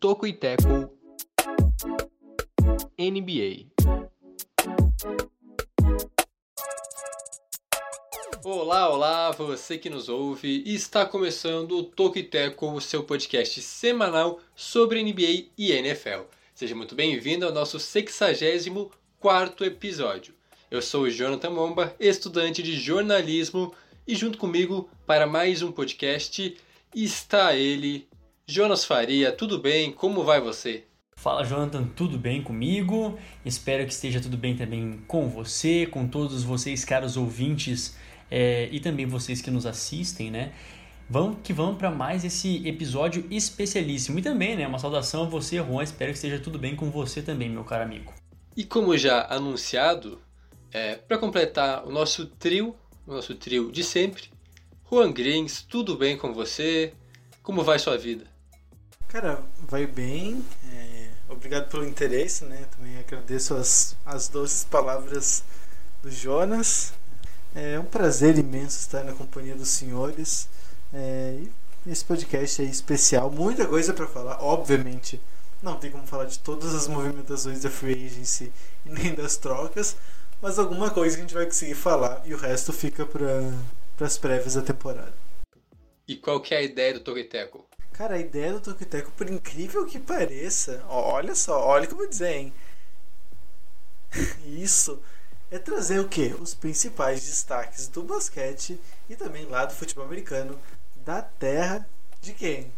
Toco e Teco NBA. Olá, olá, você que nos ouve. Está começando o Toco e Teco, o seu podcast semanal sobre NBA e NFL. Seja muito bem-vindo ao nosso 64 episódio. Eu sou o Jonathan Momba, estudante de jornalismo, e junto comigo para mais um podcast está ele, Jonas Faria. Tudo bem? Como vai você? Fala Jonathan, tudo bem comigo? Espero que esteja tudo bem também com você, com todos vocês, caros ouvintes, é, e também vocês que nos assistem, né? Vamos que vamos para mais esse episódio especialíssimo. E também, né, uma saudação a você, Juan. Espero que esteja tudo bem com você também, meu caro amigo. E como já anunciado, é, para completar o nosso trio, o nosso trio de sempre, Juan Grins, tudo bem com você? Como vai sua vida? Cara, vai bem. É, obrigado pelo interesse, né? Também agradeço as, as doces palavras do Jonas. É um prazer imenso estar na companhia dos senhores. É, esse podcast é especial, muita coisa para falar, obviamente. Não tem como falar de todas as movimentações da free agency e nem das trocas, mas alguma coisa a gente vai conseguir falar e o resto fica para as prévias da temporada. E qual que é a ideia do Togeteco? Cara, a ideia do Toqueteco, por incrível que pareça, olha só, olha o que eu vou dizer, hein? Isso é trazer o que? Os principais destaques do basquete e também lá do futebol americano da terra de quem?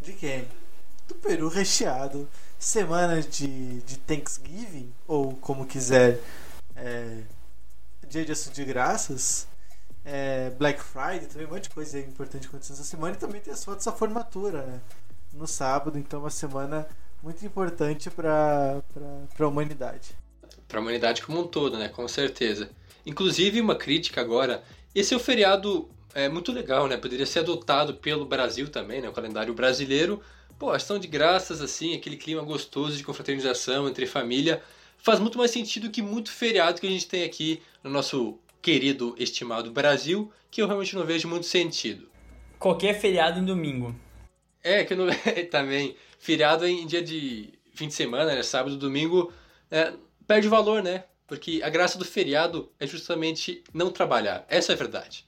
De quem? Do Peru recheado. Semana de, de Thanksgiving, ou como quiser, é, Dia de Ação de Graças, é, Black Friday, também um monte de coisa importante acontecendo essa semana. E também tem as fotos da formatura, né? No sábado, então uma semana muito importante para a humanidade. Para a humanidade como um todo, né? Com certeza. Inclusive, uma crítica agora. Esse é o feriado é muito legal, né? Poderia ser adotado pelo Brasil também, né? O calendário brasileiro. Pô, ação de graças, assim, aquele clima gostoso de confraternização entre família. Faz muito mais sentido que muito feriado que a gente tem aqui no nosso querido, estimado Brasil, que eu realmente não vejo muito sentido. Qualquer feriado em domingo. É, que eu não. também. Feriado em dia de fim de semana, né? Sábado, domingo, é, perde valor, né? Porque a graça do feriado é justamente não trabalhar. Essa é a verdade.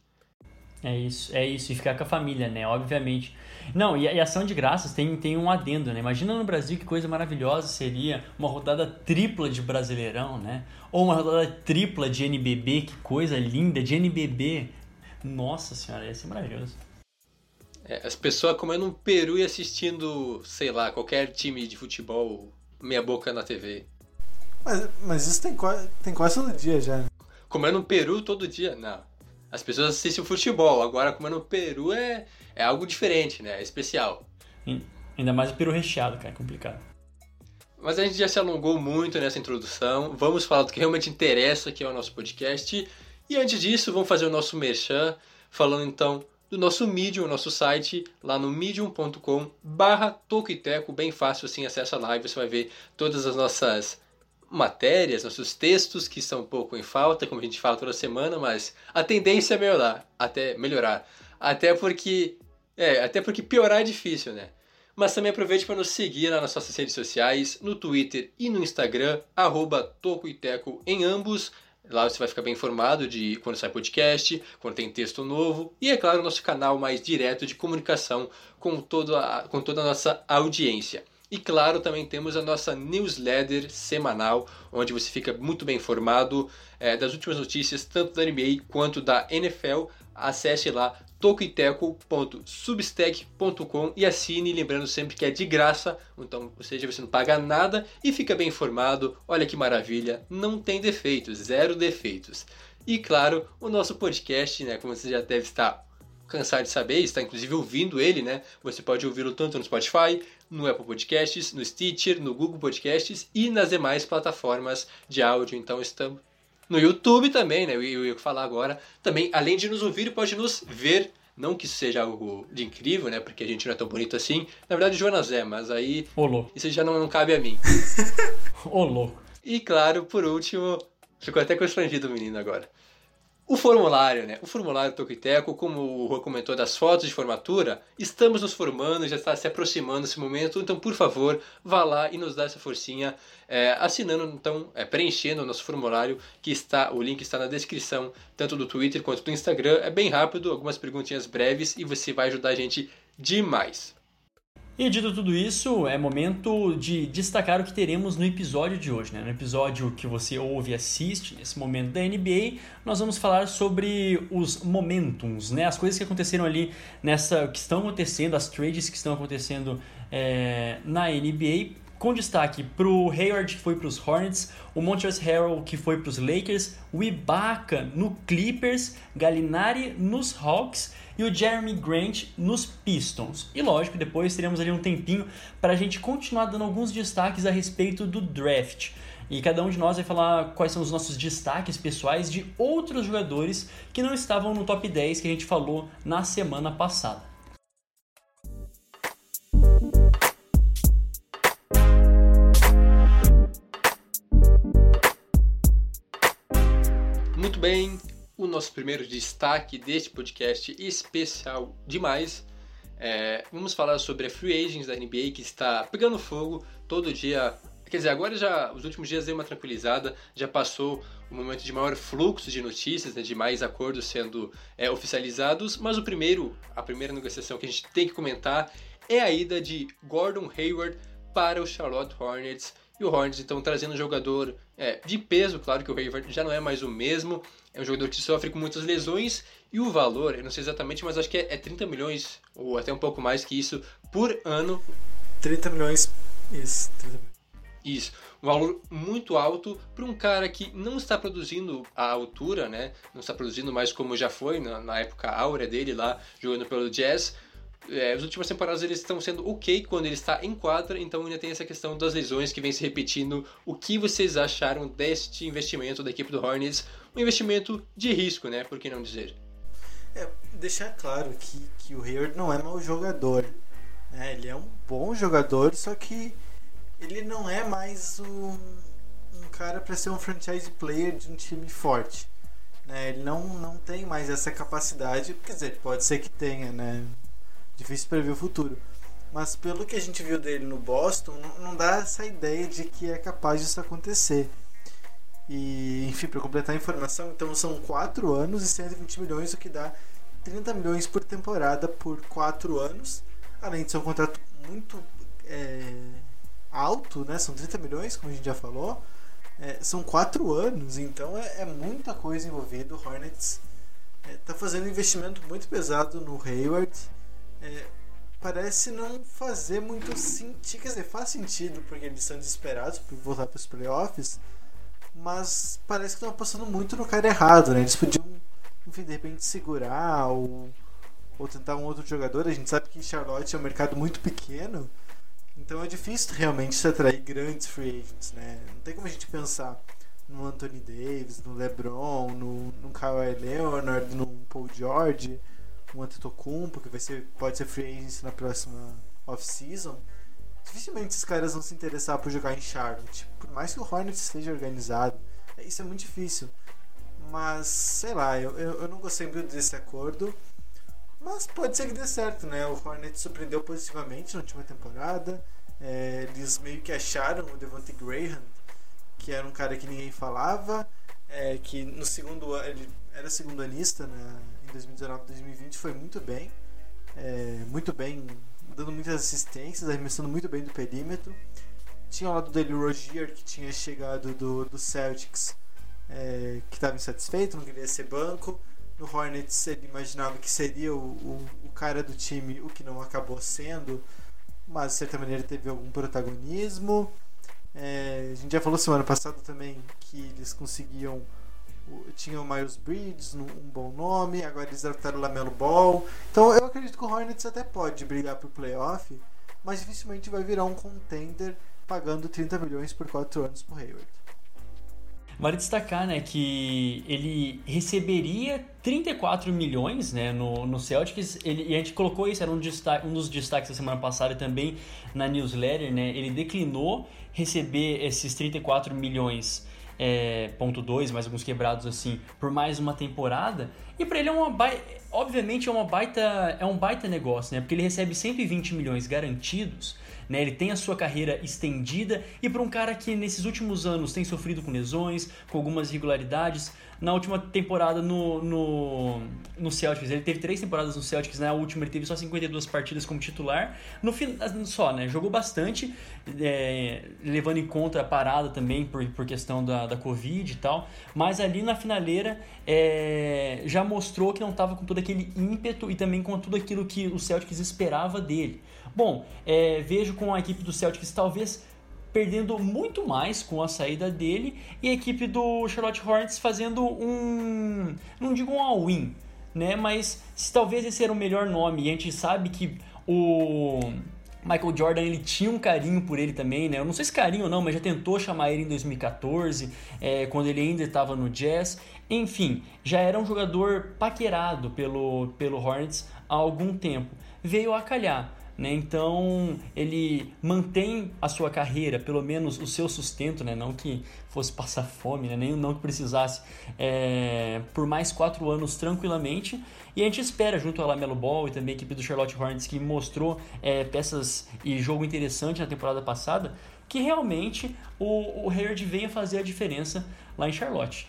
É isso, é isso. E ficar com a família, né? Obviamente. Não, e a, e ação de graças tem, tem um adendo, né? Imagina no Brasil que coisa maravilhosa seria uma rodada tripla de Brasileirão, né? Ou uma rodada tripla de NBB, que coisa linda, de NBB. Nossa senhora, ia ser maravilhoso. É, as pessoas comendo um peru e assistindo, sei lá, qualquer time de futebol meia boca na TV. Mas, mas isso tem, quase- tem quase todo dia já. né? Comendo peru todo dia? Não. As pessoas assistem o futebol, agora comendo peru é, é algo diferente, né? É especial. E- Ainda mais o peru recheado, cara, é complicado. Mas a gente já se alongou muito nessa introdução. Vamos falar do que realmente interessa, que é o nosso podcast. E antes disso, vamos fazer o nosso merchan, falando então do nosso Medium, nosso site, lá no medium.com barra Tocoiteco, bem fácil assim, acessa a live, você vai ver todas as nossas matérias, nossos textos que estão um pouco em falta, como a gente fala toda semana, mas a tendência é melhorar, até melhorar. Até porque é, até porque piorar é difícil, né? Mas também aproveite para nos seguir lá nas nossas redes sociais, no Twitter e no Instagram, arroba Toco e Teco em ambos. Lá você vai ficar bem informado de quando sai podcast, quando tem texto novo e, é claro, nosso canal mais direto de comunicação com, todo a, com toda a nossa audiência. E claro, também temos a nossa newsletter semanal, onde você fica muito bem informado eh, das últimas notícias, tanto da NBA quanto da NFL. Acesse lá tocoiteco.substack.com e assine, lembrando sempre que é de graça, então, ou seja, você não paga nada e fica bem informado. Olha que maravilha, não tem defeitos, zero defeitos. E claro, o nosso podcast, né, como você já deve estar cansado de saber, está inclusive ouvindo ele, né? Você pode ouvi-lo tanto no Spotify, no Apple Podcasts, no Stitcher, no Google Podcasts e nas demais plataformas de áudio. Então estamos no YouTube também, né? Eu ia falar agora. Também, além de nos ouvir, pode nos ver Não que isso seja algo de incrível, né? Porque a gente não é tão bonito assim. Na verdade, Jonas é, mas aí Ô, louco. isso já não, não cabe a mim. Ô, louco. E claro, por último, ficou até constrangido o menino agora. O formulário, né? O formulário Tocoiteco, como o Rô comentou das fotos de formatura, estamos nos formando, já está se aproximando esse momento, então por favor, vá lá e nos dá essa forcinha, é, assinando, então, é, preenchendo o nosso formulário, que está, o link está na descrição, tanto do Twitter quanto do Instagram. É bem rápido, algumas perguntinhas breves e você vai ajudar a gente demais. E dito tudo isso, é momento de destacar o que teremos no episódio de hoje. Né? No episódio que você ouve e assiste, nesse momento da NBA, nós vamos falar sobre os momentums, né? as coisas que aconteceram ali nessa. que estão acontecendo, as trades que estão acontecendo é, na NBA. Com destaque para o Hayward, que foi para os Hornets, o Montrezl Harrell, que foi para os Lakers, o Ibaka no Clippers, Gallinari nos Hawks e o Jeremy Grant nos Pistons. E lógico, depois teremos ali um tempinho para a gente continuar dando alguns destaques a respeito do draft. E cada um de nós vai falar quais são os nossos destaques pessoais de outros jogadores que não estavam no top 10 que a gente falou na semana passada. Muito bem, o nosso primeiro destaque deste podcast especial demais. É, vamos falar sobre a Free Agents da NBA que está pegando fogo todo dia. Quer dizer, agora já os últimos dias deu uma tranquilizada, já passou o momento de maior fluxo de notícias, né, de mais acordos sendo é, oficializados, mas o primeiro, a primeira negociação que a gente tem que comentar é a ida de Gordon Hayward para o Charlotte Hornets. E o Hornets então trazendo um jogador é, de peso, claro que o Hayward já não é mais o mesmo, é um jogador que sofre com muitas lesões e o valor, eu não sei exatamente, mas acho que é, é 30 milhões ou até um pouco mais que isso por ano. 30 milhões. Isso, 30 milhões. Isso, um valor muito alto para um cara que não está produzindo à altura, né? Não está produzindo mais como já foi na, na época áurea dele lá jogando pelo Jazz. É, as últimas temporadas eles estão sendo ok quando ele está em quadra, então ainda tem essa questão das lesões que vem se repetindo. O que vocês acharam deste investimento da equipe do Hornets? Um investimento de risco, né? Por que não dizer? É, deixar claro que, que o Hayward não é mau jogador. Né? Ele é um bom jogador, só que ele não é mais um, um cara para ser um franchise player de um time forte. Né? Ele não, não tem mais essa capacidade. Quer dizer, pode ser que tenha, né? Difícil prever o futuro. Mas pelo que a gente viu dele no Boston, não, não dá essa ideia de que é capaz disso acontecer. E, enfim, para completar a informação, então são 4 anos e 120 milhões, o que dá 30 milhões por temporada por 4 anos. Além de ser um contrato muito é, alto, né? São 30 milhões, como a gente já falou. É, são 4 anos, então é, é, muita coisa envolvida. O Hornets está fazendo um investimento muito pesado no Hayward. Parece não fazer muito sentido. Quer dizer, faz sentido porque eles são desesperados por voltar para os playoffs mas parece que estão apostando muito no cara errado, né? Eles podiam, enfim, de repente segurar ou, ou tentar um outro jogador. A gente sabe que Charlotte é um mercado muito pequeno, então é difícil realmente se atrair grandes free agents, né? Não tem como a gente pensar no Anthony Davis, no LeBron, no, no Kawhi Leonard, no Paul George, no Antetokounmpo, que vai ser, pode ser free agent na próxima off-season dificilmente esses caras vão se interessar por jogar em Charlotte. Por mais que o Hornets esteja organizado, isso é muito difícil. Mas, sei lá, eu, eu, eu não gostei muito desse acordo. Mas pode ser que dê certo, né? O Hornets surpreendeu positivamente na última temporada. É, eles meio que acharam o Devontae Graham, que era um cara que ninguém falava, é, que no segundo ano, ele era segundo anista né? em 2019 2020, foi muito bem. É, muito bem dando muitas assistências, arremessando muito bem do perímetro. Tinha ao lado dele o Rogier, que tinha chegado do, do Celtics, é, que estava insatisfeito, não queria ser banco. No Hornets ele imaginava que seria o, o, o, cara do time, o que não acabou sendo, mas de certa maneira teve algum protagonismo. É, a gente já falou semana passada também que eles conseguiam tinha o Miles Bridges, um bom nome, agora eles draftaram o Lamelo Ball. Então eu acredito que o Hornets até pode brigar pro playoff, mas dificilmente vai virar um contender pagando 30 milhões por 4 anos pro Hayward. Vale destacar, né, que ele receberia 34 milhões, né, no, no Celtics, ele, e a gente colocou isso, era um, destaque, um dos destaques da semana passada também na newsletter, né, ele declinou receber esses 34 milhões é, ponto 2, mais alguns quebrados assim, por mais uma temporada. E para ele é uma baita, obviamente é uma baita, é um baita negócio, né? Porque ele recebe 120 milhões garantidos né? Ele tem a sua carreira estendida e para um cara que nesses últimos anos tem sofrido com lesões, com algumas irregularidades, na última temporada no, no, no Celtics, ele teve três temporadas no Celtics, na última ele teve só 52 partidas como titular, no só, né? Jogou bastante, é, levando em conta a parada também por, por questão da, da Covid e tal, mas ali na finaleira é, já mostrou que não estava com todo aquele ímpeto e também com tudo aquilo que o Celtics esperava dele. Bom, é, vejo com a equipe do Celtics talvez perdendo muito mais com a saída dele e a equipe do Charlotte Hornets fazendo um, não digo um all-in, né? Mas se talvez esse era o melhor nome e a gente sabe que o Michael Jordan ele tinha um carinho por ele também, né? Eu não sei se carinho ou não, mas já tentou chamar ele em 2014, é, quando ele ainda estava no Jazz. Enfim, já era um jogador paquerado pelo, pelo Hornets há algum tempo. Veio a calhar. Né? Então ele mantém a sua carreira, pelo menos o seu sustento, né? não que fosse passar fome, né? Nem não que precisasse, é, por mais quatro anos tranquilamente. E a gente espera, junto ao Lamelo Ball e também a equipe do Charlotte Hornets, que mostrou é, peças e jogo interessante na temporada passada, que realmente o, o Hayward venha fazer a diferença lá em Charlotte.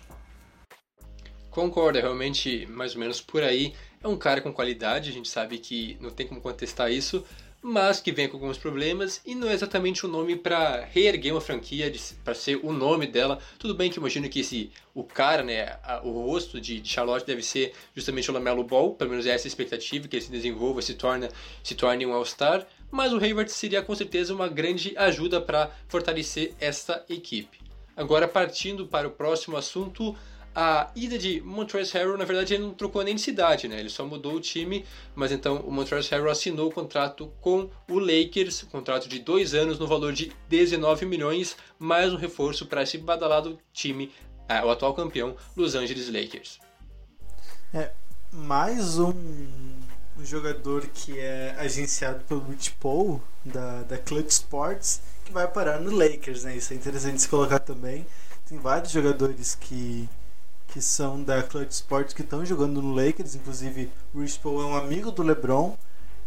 Concordo, é realmente mais ou menos por aí. É um cara com qualidade, a gente sabe que não tem como contestar isso, mas que vem com alguns problemas e não é exatamente o nome para reerguer uma franquia, para ser o nome dela. Tudo bem que imagino que esse, o cara, né, a, o rosto de, de, Charlotte deve ser justamente o Lamelo Ball, pelo menos é essa a expectativa, que ele se desenvolva, se, torna, se torne um All-Star, mas o Hayward seria com certeza uma grande ajuda para fortalecer esta equipe. Agora partindo para o próximo assunto, a ida de Montrezl Harrell, na verdade, ele não trocou nem de cidade, né? Ele só mudou o time, mas então o Montrezl Harrell assinou o contrato com o Lakers, contrato de dois anos no valor de 19 milhões, mais um reforço para esse badalado time, é, o atual campeão, Los Angeles Lakers. É, mais um, um jogador que é agenciado pelo Rich Paul, da, da Clutch Sports, que vai parar no Lakers, né? Isso é interessante se colocar também. Tem vários jogadores que que são da Clutch Sports que estão jogando no Lakers, inclusive o Rich Paul é um amigo do LeBron.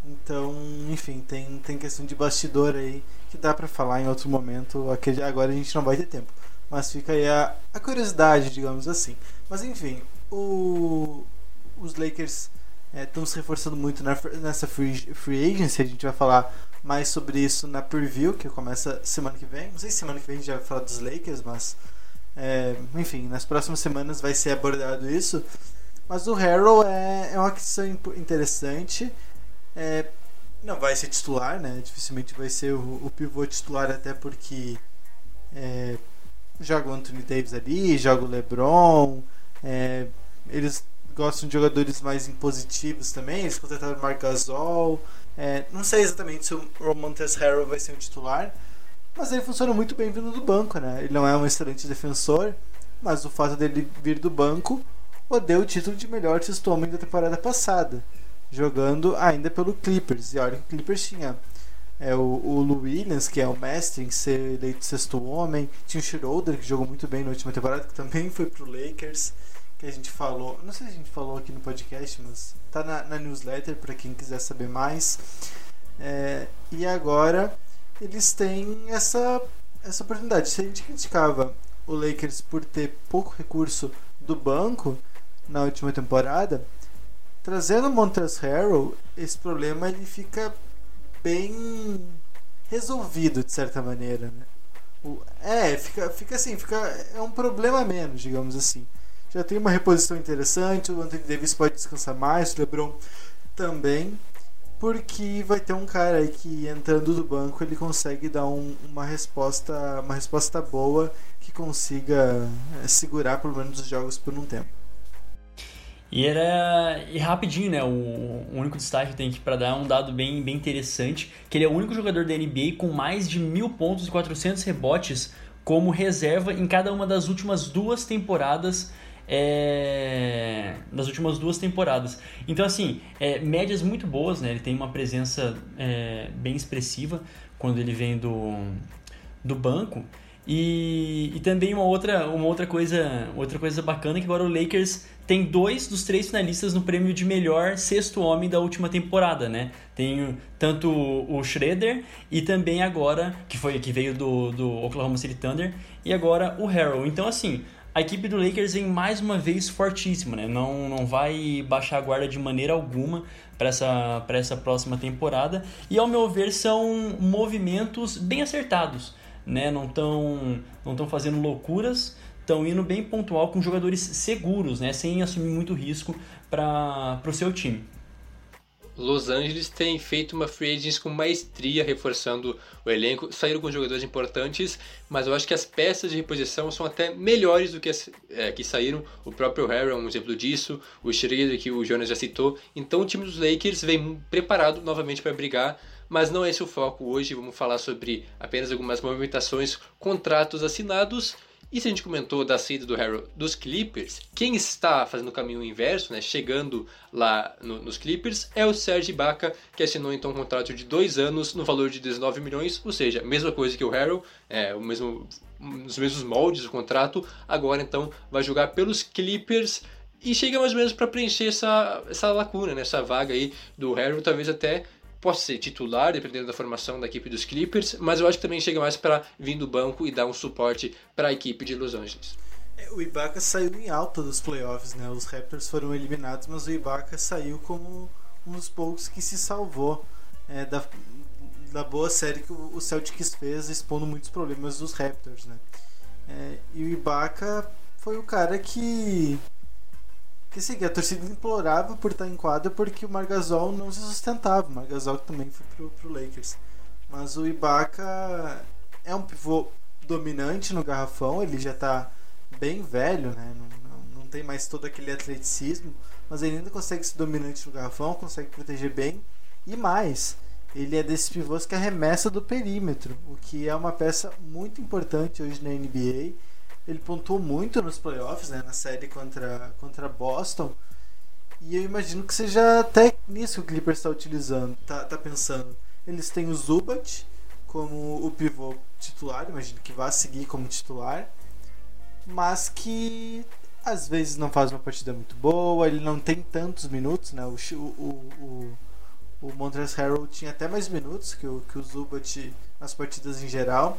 Então, enfim, tem, tem questão de bastidor aí que dá para falar em outro momento. Agora a gente não vai ter tempo. Mas fica aí a, a curiosidade, digamos assim. Mas enfim, o, os Lakers estão é, se reforçando muito na, nessa free, free agency. A gente vai falar mais sobre isso na preview, que começa semana que vem. Não sei se semana que vem a gente vai falar dos Lakers, mas é, enfim, nas próximas semanas vai ser abordado isso. Mas o Harrow é, é uma questão interessante. É, não vai ser titular, né? Dificilmente vai ser o, o pivô titular, até porque é, joga o Anthony Davis ali, joga o LeBron. É, eles gostam de jogadores mais impositivos também. Eles contrataram o Marc Gasol. É, não sei exatamente se o Romantes Harrow vai ser o titular, mas ele funciona muito bem vindo do banco, né? Ele não é um excelente defensor, mas o fato dele vir do banco o deu o título de melhor sexto homem da temporada passada, jogando ainda pelo Clippers. E olha que o Clippers tinha é, o, o Lou Williams, que é o mestre em ser eleito sexto homem, tinha o Schroeder, que jogou muito bem na última temporada, que também foi pro Lakers, que a gente falou, não sei se a gente falou aqui no podcast, mas tá na, na newsletter para quem quiser saber mais. É, e agora eles têm essa, essa oportunidade. Se a gente criticava o Lakers por ter pouco recurso do banco na última temporada, trazendo o Montrezl Harrell, esse problema ele fica bem resolvido de certa maneira, né? O, é, fica, fica assim, fica, é um problema menos, digamos assim. Já tem uma reposição interessante, o Anthony Davis pode descansar mais, o LeBron também porque vai ter um cara aí que entrando do banco ele consegue dar um, uma resposta uma resposta boa que consiga é, segurar pelo menos os jogos por um tempo. E era e rapidinho, né? O, o único destaque que tem aqui para dar é um dado bem, bem interessante, que ele é o único jogador da NBA com mais de mil pontos e 400 rebotes como reserva em cada uma das últimas duas temporadas é, nas últimas duas temporadas. Então, assim, é, médias muito boas, né? Ele tem uma presença é, bem expressiva quando ele vem do, do banco. E, e também uma outra, uma outra coisa outra coisa bacana é que agora o Lakers tem dois dos três finalistas no prêmio de melhor sexto homem da última temporada, né? Tem tanto o Schroeder e também agora, que foi que veio do, do Oklahoma City Thunder, e agora o Harrell. Então, assim, a equipe do Lakers vem mais uma vez fortíssima, né? Não, não vai baixar a guarda de maneira alguma para essa, essa próxima temporada. E ao meu ver, são movimentos bem acertados né? Não estão não tão fazendo loucuras, estão indo bem pontual com jogadores seguros, né? Sem assumir muito risco para o seu time. Los Angeles tem feito uma free agents com maestria, reforçando o elenco. Saíram com jogadores importantes, mas eu acho que as peças de reposição são até melhores do que as é, que saíram. O próprio Harry é um exemplo disso, o Schroeder que o Jonas já citou. Então o time dos Lakers vem preparado novamente para brigar mas não é esse o foco hoje. Vamos falar sobre apenas algumas movimentações, contratos assinados. E se a gente comentou da saída do Harrell dos Clippers, quem está fazendo o caminho inverso, né, chegando lá no, nos Clippers, é o Serge Ibaka, que assinou então um contrato de dois anos no valor de 19 milhões, ou seja, mesma coisa que o Harrell, é, o mesmo, os mesmos moldes do contrato, agora então vai jogar pelos Clippers e chega mais ou menos para preencher essa, essa lacuna, né, essa vaga aí do Harrell, talvez até possa ser titular, dependendo da formação da equipe dos Clippers, mas eu acho que também chega mais para vir do banco e dar um suporte para a equipe de Los Angeles. É, o Ibaka saiu em alta dos playoffs, né? Os Raptors foram eliminados, mas o Ibaka saiu como um dos poucos que se salvou é, da, da boa série que o Celtics fez, expondo muitos problemas dos Raptors, né? É, e o Ibaka foi o cara que que sim, a torcida implorava por estar em quadra porque o Margasol não se sustentava. O Margasol também foi pro, pro Lakers. Mas o Ibaka é um pivô dominante no garrafão, ele já está bem velho, né? Não, não, não, tem mais todo aquele atleticismo, mas ele ainda consegue ser dominante no garrafão, consegue proteger bem. E mais, ele é desses pivôs que arremessa do perímetro, o que é uma peça muito importante hoje na NBA ele pontuou muito nos playoffs, né, na série contra, contra Boston. E eu imagino que seja até nisso que o Clippers está utilizando, tá, tá pensando. Eles têm o Zubat como o pivô titular, imagino que vá seguir como titular, mas que às vezes não faz uma partida muito boa, ele não tem tantos minutos, né? O, o, o, o Montrezl Harrell tinha até mais minutos que o, que o Zubat nas partidas em geral.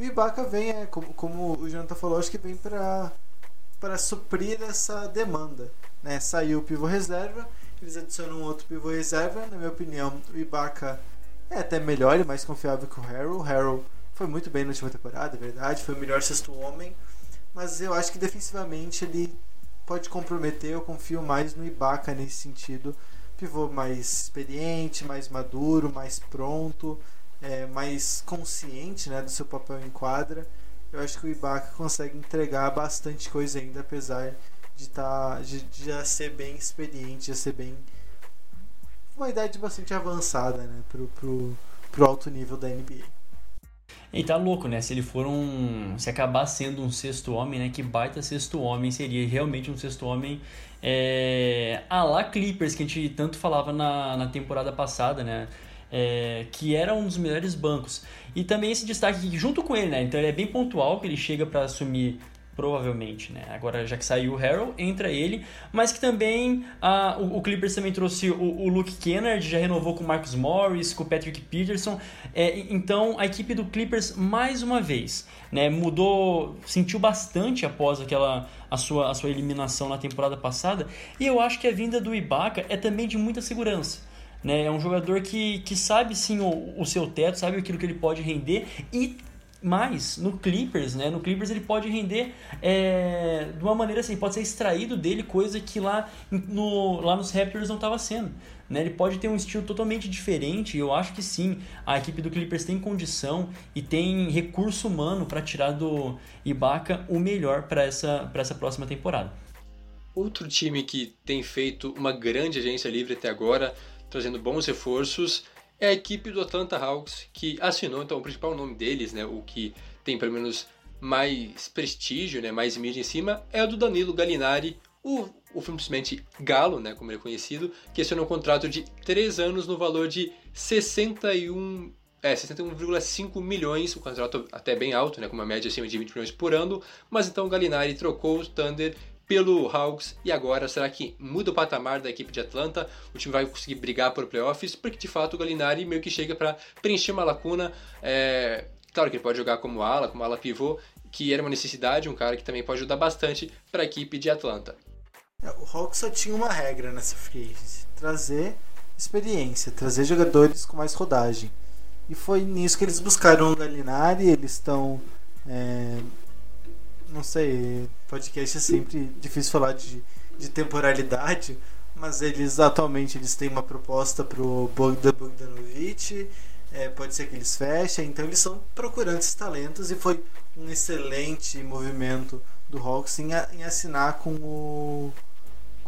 E o Ibaka vem, é, como, como o Jonathan falou, acho que vem para para suprir essa demanda. Né? Saiu o pivô reserva, eles adicionam outro pivô reserva. Na minha opinião, o Ibaka é até melhor e mais confiável que o Harrell. O Harrell foi muito bem na última temporada, é verdade, foi o melhor sexto homem, mas eu acho que defensivamente ele pode comprometer. Eu confio mais no Ibaka nesse sentido. Pivô mais experiente, mais maduro, mais pronto é, mais consciente né, do seu papel em quadra, eu acho que o Ibaka consegue entregar bastante coisa ainda, apesar de, tá, de, de já ser bem experiente, já ser bem. uma idade bastante avançada né, pro, pro, pro alto nível da NBA. E tá louco, né? Se ele for um. Se acabar sendo um sexto homem, né? Que baita sexto homem seria realmente um sexto homem é, a lá Clippers, que a gente tanto falava na, na temporada passada, né? É, que era um dos melhores bancos. E também esse destaque aqui, junto com ele, né? Então ele é bem pontual, que ele chega para assumir provavelmente, né? Agora já que saiu o Harrell, entra ele, mas que também o, o, Clippers também trouxe o, o, Luke Kennard, já renovou com o Marcus Morris, com o Patrick Peterson, é, então a equipe do Clippers mais uma vez, né? Mudou, sentiu bastante após aquela a sua, a sua eliminação na temporada passada, e eu acho que a vinda do Ibaka é também de muita segurança. Né? É um jogador que, que sabe sim o, o seu teto, sabe aquilo que ele pode render e mais no Clippers, né? No Clippers ele pode render é, de uma maneira assim, pode ser extraído dele coisa que lá, no, lá nos Raptors não estava sendo. Né? Ele pode ter um estilo totalmente diferente. Eu acho que sim, a equipe do Clippers tem condição e tem recurso humano para tirar do Ibaka o melhor para essa, essa próxima temporada. Outro time que tem feito uma grande agência livre até agora trazendo bons reforços, é a equipe do Atlanta Hawks, que assinou então o principal nome deles, né, o que tem pelo menos mais prestígio, né, mais mídia em cima, é o do Danilo Gallinari, o, o simplesmente Galo, né, como ele é conhecido, que assinou um contrato de 3 anos no valor de 61 é, 61,5 milhões, o contrato até bem alto, né, com uma média acima de 20 milhões por ano, mas então o Gallinari trocou o Thunder pelo Hawks e agora será que muda o patamar da equipe de Atlanta? O time vai conseguir brigar por playoffs? Porque de fato o Gallinari meio que chega para preencher uma lacuna. É... Claro que ele pode jogar como ala, como ala pivô, que era uma necessidade, um cara que também pode ajudar bastante para a equipe de Atlanta. É, o Hawks só tinha uma regra nessa free trazer experiência, trazer jogadores com mais rodagem. E foi nisso que eles buscaram o Gallinari, eles estão. É, não sei, podcast é sempre difícil falar de, de temporalidade, mas eles atualmente eles têm uma proposta pro Bogdan Bogdanovic, é, pode ser que eles fechem, então eles são procurantes talentos e foi um excelente movimento do Hawks em, em assinar com o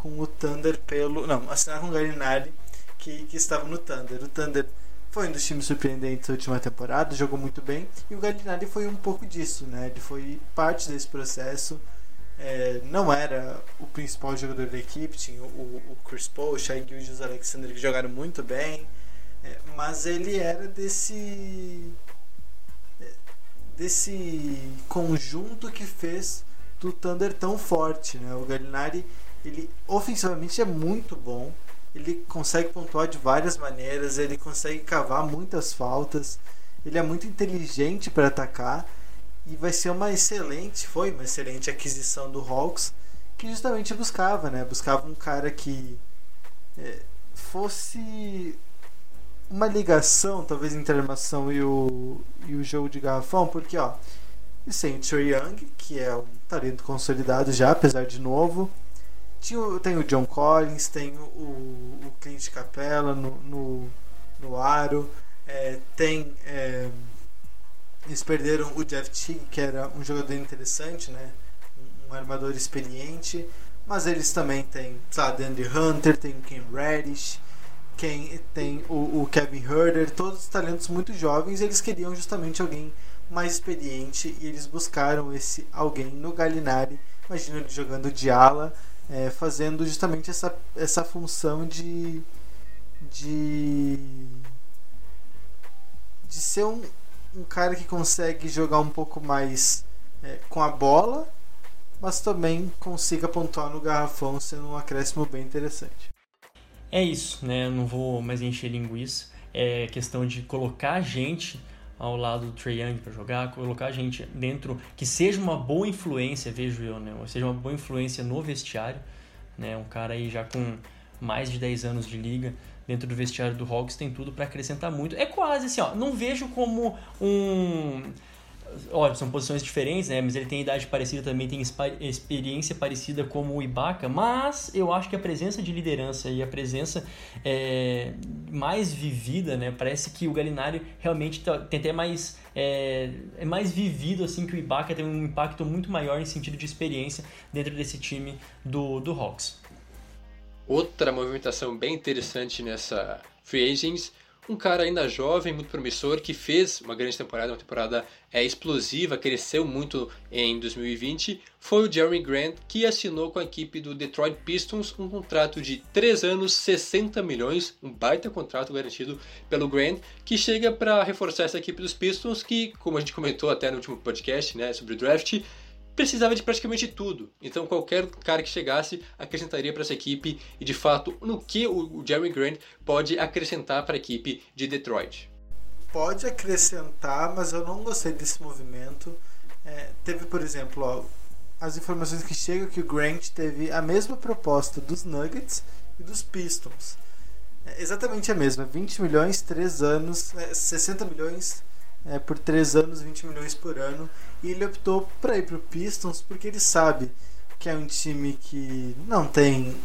com o Thunder pelo. Não, assinar com o Gallinari que, que estava no Thunder. O Thunder foi um dos times surpreendentes da última temporada, jogou muito bem. E o Gallinari foi um pouco disso, né? Ele foi parte desse processo. É, não era o principal jogador da equipe, tinha o, o Chris Paul, o Shai Gilgeous Alexander que jogaram muito bem, é, mas ele era desse é, desse conjunto que fez do Thunder tão forte, né? O Gallinari, ele ofensivamente é muito bom, ele consegue pontuar de várias maneiras, ele consegue cavar muitas faltas, ele é muito inteligente para atacar e vai ser uma excelente, foi uma excelente aquisição do Hawks que justamente buscava, né? Buscava um cara que é, fosse uma ligação, talvez entre a armação e o, e o jogo de garrafão, porque ó, e sem o Trey Young, que é um talento consolidado já, apesar de novo, tinha, tem o John Collins, tem o, o Clint Capella no, no, no aro, é, tem. É, eles perderam o Jeff Teague, que era um jogador interessante, né? um, armador experiente, mas eles também têm, sabe, Andy Hunter, tem o Ken Reddish, quem tem o, o, Kevin Herder, todos talentos muito jovens, eles queriam justamente alguém mais experiente e eles buscaram esse alguém no Gallinari. Imagina ele jogando de ala, é, fazendo justamente essa, essa função de, de, de ser um, um cara que consegue jogar um pouco mais é, com a bola, mas também consiga pontuar no garrafão, sendo um acréscimo bem interessante. É isso, né? Não vou mais encher linguiça. É questão de colocar gente ao lado do Trae Young para jogar, colocar a gente dentro que seja uma boa influência, vejo eu, né? Ou seja uma boa influência no vestiário, né? Um cara aí já com mais de 10 anos de liga dentro do vestiário do Hawks tem tudo para acrescentar muito. É quase assim, ó, não vejo como um Olha, são posições diferentes, né? Mas ele tem idade parecida também, tem experiência parecida como o Ibaka, mas eu acho que a presença de liderança e a presença é, mais vivida, né? Parece que o Galinari realmente tá, tem até mais é, é, mais vivido assim que o Ibaka tem um impacto muito maior em sentido de experiência dentro desse time do, do Hawks. Outra movimentação bem interessante nessa free agents um cara ainda jovem, muito promissor, que fez uma grande temporada, uma temporada é, explosiva, cresceu muito em 2020, foi o Jeremy Grant, que assinou com a equipe do Detroit Pistons um contrato de 3 anos, 60 milhões, um baita contrato garantido pelo Grant, que chega para reforçar essa equipe dos Pistons, que, como a gente comentou até no último podcast né, sobre o draft, precisava de praticamente tudo. Então qualquer cara que chegasse acrescentaria para essa equipe e de fato no que o Jerry Grant pode acrescentar para a equipe de Detroit. Pode acrescentar, mas eu não gostei desse movimento. É, teve, por exemplo, ó, as informações que chegam que o Grant teve a mesma proposta dos Nuggets e dos Pistons. É exatamente a mesma, 20 milhões, 3 anos, é, 60 milhões é, por 3 anos, 20 milhões por ano. E ele optou para ir para o Pistons porque ele sabe que é um time que não tem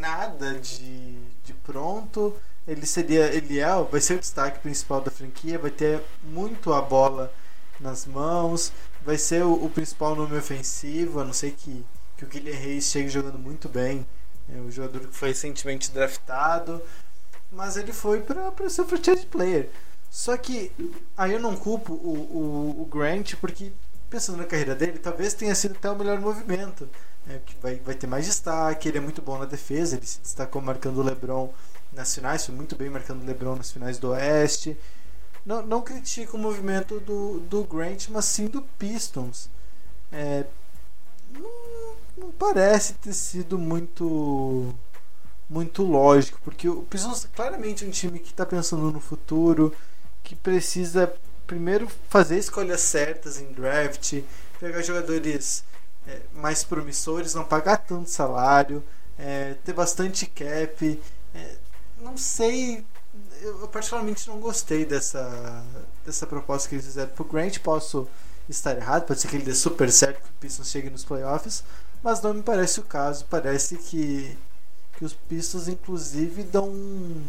nada de, de pronto. Ele seria, ele é, vai ser o destaque principal da franquia, vai ter muito a bola nas mãos, vai ser o, o principal nome ofensivo, a não ser que, que o Guilherme Reis chegue jogando muito bem, é o jogador que foi recentemente draftado, mas ele foi para ser franchise player. Só que aí eu não culpo o, o, o Grant porque pensando na carreira dele, talvez tenha sido até o melhor movimento. É, que vai, vai ter mais destaque, ele é muito bom na defesa, ele se destacou marcando o LeBron nas finais, foi muito bem marcando o LeBron nas finais do Oeste. Não, não critico o movimento do, do Grant, mas sim do Pistons. É, não, não parece ter sido muito muito lógico, porque o Pistons é claramente um time que está pensando no futuro, que precisa primeiro fazer escolhas certas em draft, pegar jogadores é, mais promissores, não pagar tanto salário, é, ter bastante cap. É, não sei, eu particularmente não gostei dessa, dessa proposta que eles fizeram pro Grant. Posso estar errado, pode ser que ele dê super certo que o Pistons chegue nos playoffs, mas não me parece o caso. Parece que, que os Pistons, inclusive, dão um,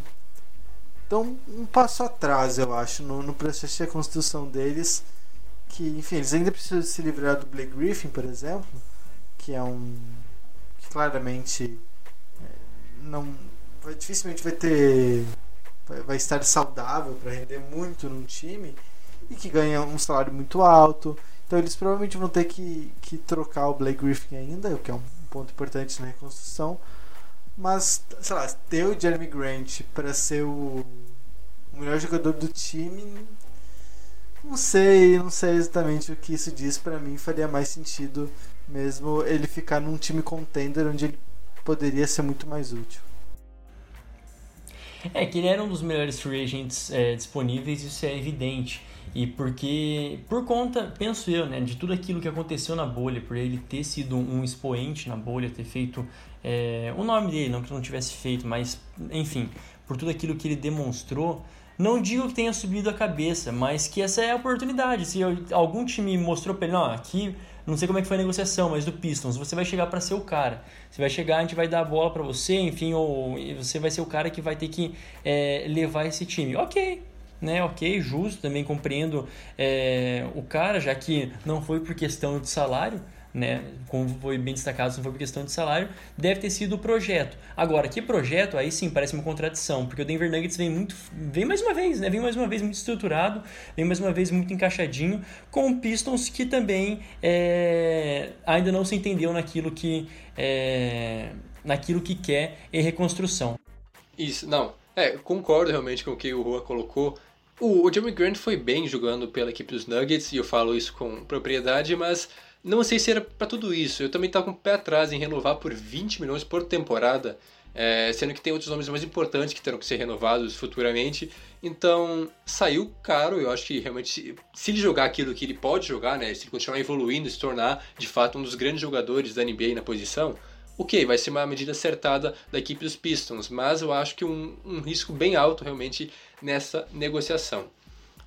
dão um passo atrás, eu acho, no, no processo de reconstrução deles. Que, enfim, eles ainda precisam se livrar do Blake Griffin, por exemplo, que é um. que claramente é, não. Vai, dificilmente vai ter. vai, vai estar saudável para render muito num time e que ganha um salário muito alto. Então eles provavelmente vão ter que, que trocar o Blake Griffin ainda, o que é um ponto importante na reconstrução. Mas, sei lá, ter o Jeremy Grant para ser o, melhor jogador do time, não sei, não sei exatamente o que isso diz para mim. Faria mais sentido mesmo ele ficar num time contender onde ele poderia ser muito mais útil. É que ele era um dos melhores free agents é, disponíveis, isso é evidente. E porque, por conta, penso eu, né, de tudo aquilo que aconteceu na bolha, por ele ter sido um expoente na bolha, ter feito é, o nome dele, não que não tivesse feito, mas enfim, por tudo aquilo que ele demonstrou, não digo que tenha subido a cabeça, mas que essa é a oportunidade. Se algum time mostrou para ele, aqui não sei como é que foi a negociação, mas do Pistons, você vai chegar para ser o cara. Você vai chegar, a gente vai dar a bola para você, enfim, ou você vai ser o cara que vai ter que é, levar esse time. Ok, né? Ok, justo, também compreendo é, o cara, já que não foi por questão de salário, né? Como foi bem destacado, não foi por questão de salário, deve ter sido o projeto. Agora, que projeto? Aí sim parece uma contradição, porque o Denver Nuggets vem muito, vem mais uma vez, né? Vem mais uma vez muito estruturado, vem mais uma vez muito encaixadinho, com o Pistons que também é, ainda não se entendeu naquilo que é, naquilo que quer em reconstrução. Isso, não. É, concordo realmente com o que o Rua colocou. O, o Jeremy Grant foi bem jogando pela equipe dos Nuggets, e eu falo isso com propriedade, mas não sei se era para tudo isso. Eu também estava com o pé atrás em renovar por 20 milhões por temporada, é, sendo que tem outros nomes mais importantes que terão que ser renovados futuramente. Então, saiu caro. Eu acho que realmente, se, ele jogar aquilo que ele pode jogar, né, se ele continuar evoluindo, se tornar de fato um dos grandes jogadores da NBA na posição, ok, vai ser uma medida acertada da equipe dos Pistons, mas eu acho que um, um risco bem alto realmente nessa negociação.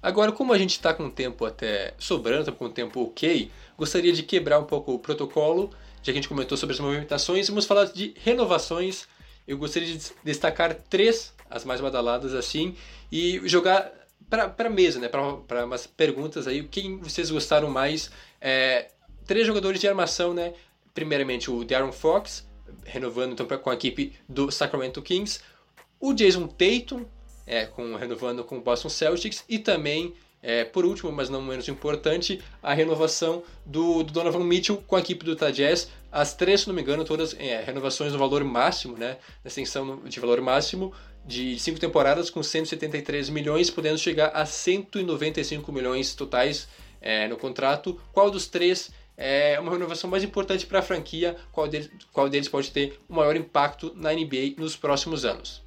Agora, como a gente está com o tempo até sobrando, tá com o tempo ok, gostaria de quebrar um pouco o protocolo, já que a gente comentou sobre as movimentações, vamos falar de renovações. Eu gostaria de destacar três, as mais badaladas assim, e jogar para a mesa, né, para umas perguntas aí, quem vocês gostaram mais. É, três jogadores de armação, né? Primeiramente o Darren Fox, renovando então com a equipe do Sacramento Kings, o Jason Tatum, é, com, renovando com o Boston Celtics, e também, é, por último, mas não menos importante, a renovação do, do Donovan Mitchell com a equipe do Utah Jazz. As três, se não me engano, todas é, renovações no valor máximo, né, na extensão de valor máximo de cinco temporadas com 173 milhões, podendo chegar a 195 milhões totais é, no contrato. Qual dos três é uma renovação mais importante para a franquia? Qual deles, qual deles pode ter o maior impacto na NBA nos próximos anos?